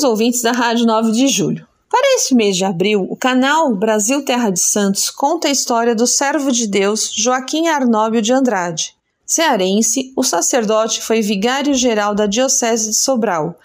Caros ouvintes da Rádio 9 de Julho, para este mês de abril, o canal Brasil Terra de Santos conta a história do servo de Deus Joaquim Arnóbio de Andrade. Cearense, o sacerdote foi vigário-geral da Diocese de Sobral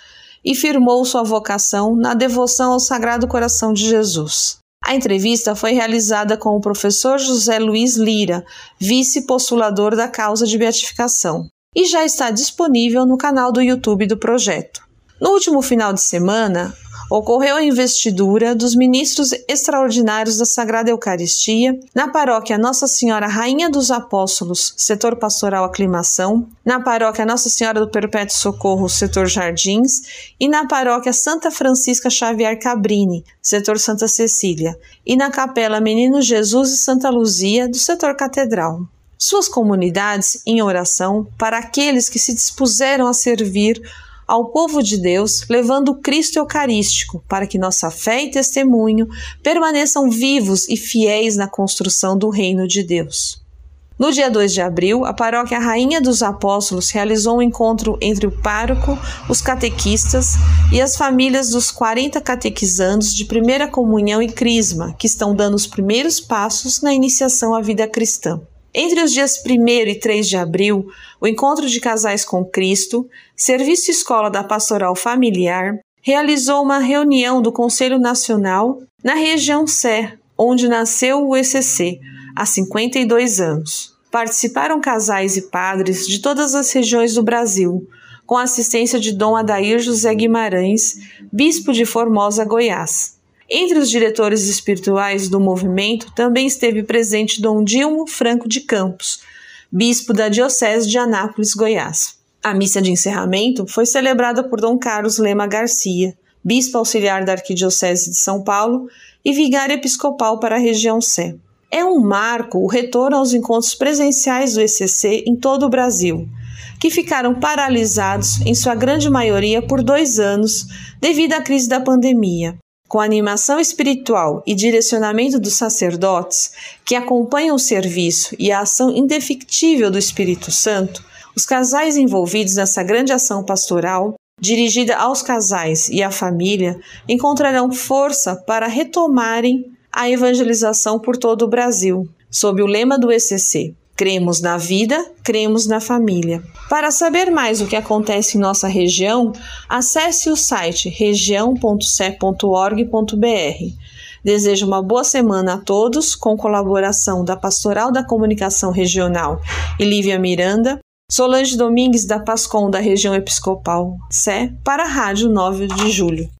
e firmou sua vocação na devoção ao Sagrado Coração de Jesus. A entrevista foi realizada com o professor José Luiz Lira, vice-postulador da causa de beatificação, e já está disponível no canal do YouTube do projeto. No último final de semana, ocorreu a investidura dos ministros extraordinários da Sagrada Eucaristia na paróquia Nossa Senhora Rainha dos Apóstolos, setor pastoral Aclimação, na paróquia Nossa Senhora do Perpétuo Socorro, setor Jardins, e na paróquia Santa Francisca Xavier Cabrini, setor Santa Cecília, e na capela Menino Jesus e Santa Luzia, do setor Catedral. Suas comunidades em oração para aqueles que se dispuseram a servir ao povo de Deus, levando o Cristo Eucarístico, para que nossa fé e testemunho permaneçam vivos e fiéis na construção do reino de Deus. No dia 2 de abril, a paróquia Rainha dos Apóstolos realizou um encontro entre o pároco, os catequistas e as famílias dos 40 catequizandos de primeira comunhão e crisma, que estão dando os primeiros passos na iniciação à vida cristã. Entre os dias 1 e 3 de abril, o Encontro de Casais com Cristo, Serviço Escola da Pastoral Familiar, realizou uma reunião do Conselho Nacional na região Sé, onde nasceu o ECC, há 52 anos. Participaram casais e padres de todas as regiões do Brasil, com a assistência de Dom Adair José Guimarães, bispo de Formosa, Goiás. Entre os diretores espirituais do movimento também esteve presente Dom Dilmo Franco de Campos, bispo da Diocese de Anápolis, Goiás. A missa de encerramento foi celebrada por Dom Carlos Lema Garcia, bispo auxiliar da Arquidiocese de São Paulo e vigário episcopal para a região Sé. É um marco o retorno aos encontros presenciais do ECC em todo o Brasil, que ficaram paralisados, em sua grande maioria, por dois anos devido à crise da pandemia. Com a animação espiritual e direcionamento dos sacerdotes, que acompanham o serviço e a ação indefectível do Espírito Santo, os casais envolvidos nessa grande ação pastoral, dirigida aos casais e à família, encontrarão força para retomarem a evangelização por todo o Brasil, sob o lema do ECC: Cremos na vida, cremos na família. Para saber mais o que acontece em nossa região, acesse o site região.ce.org.br. Desejo uma boa semana a todos, com colaboração da Pastoral da Comunicação Regional e Lívia Miranda, Solange Domingues da Pascom da região episcopal Sé, para a Rádio 9 de Julho.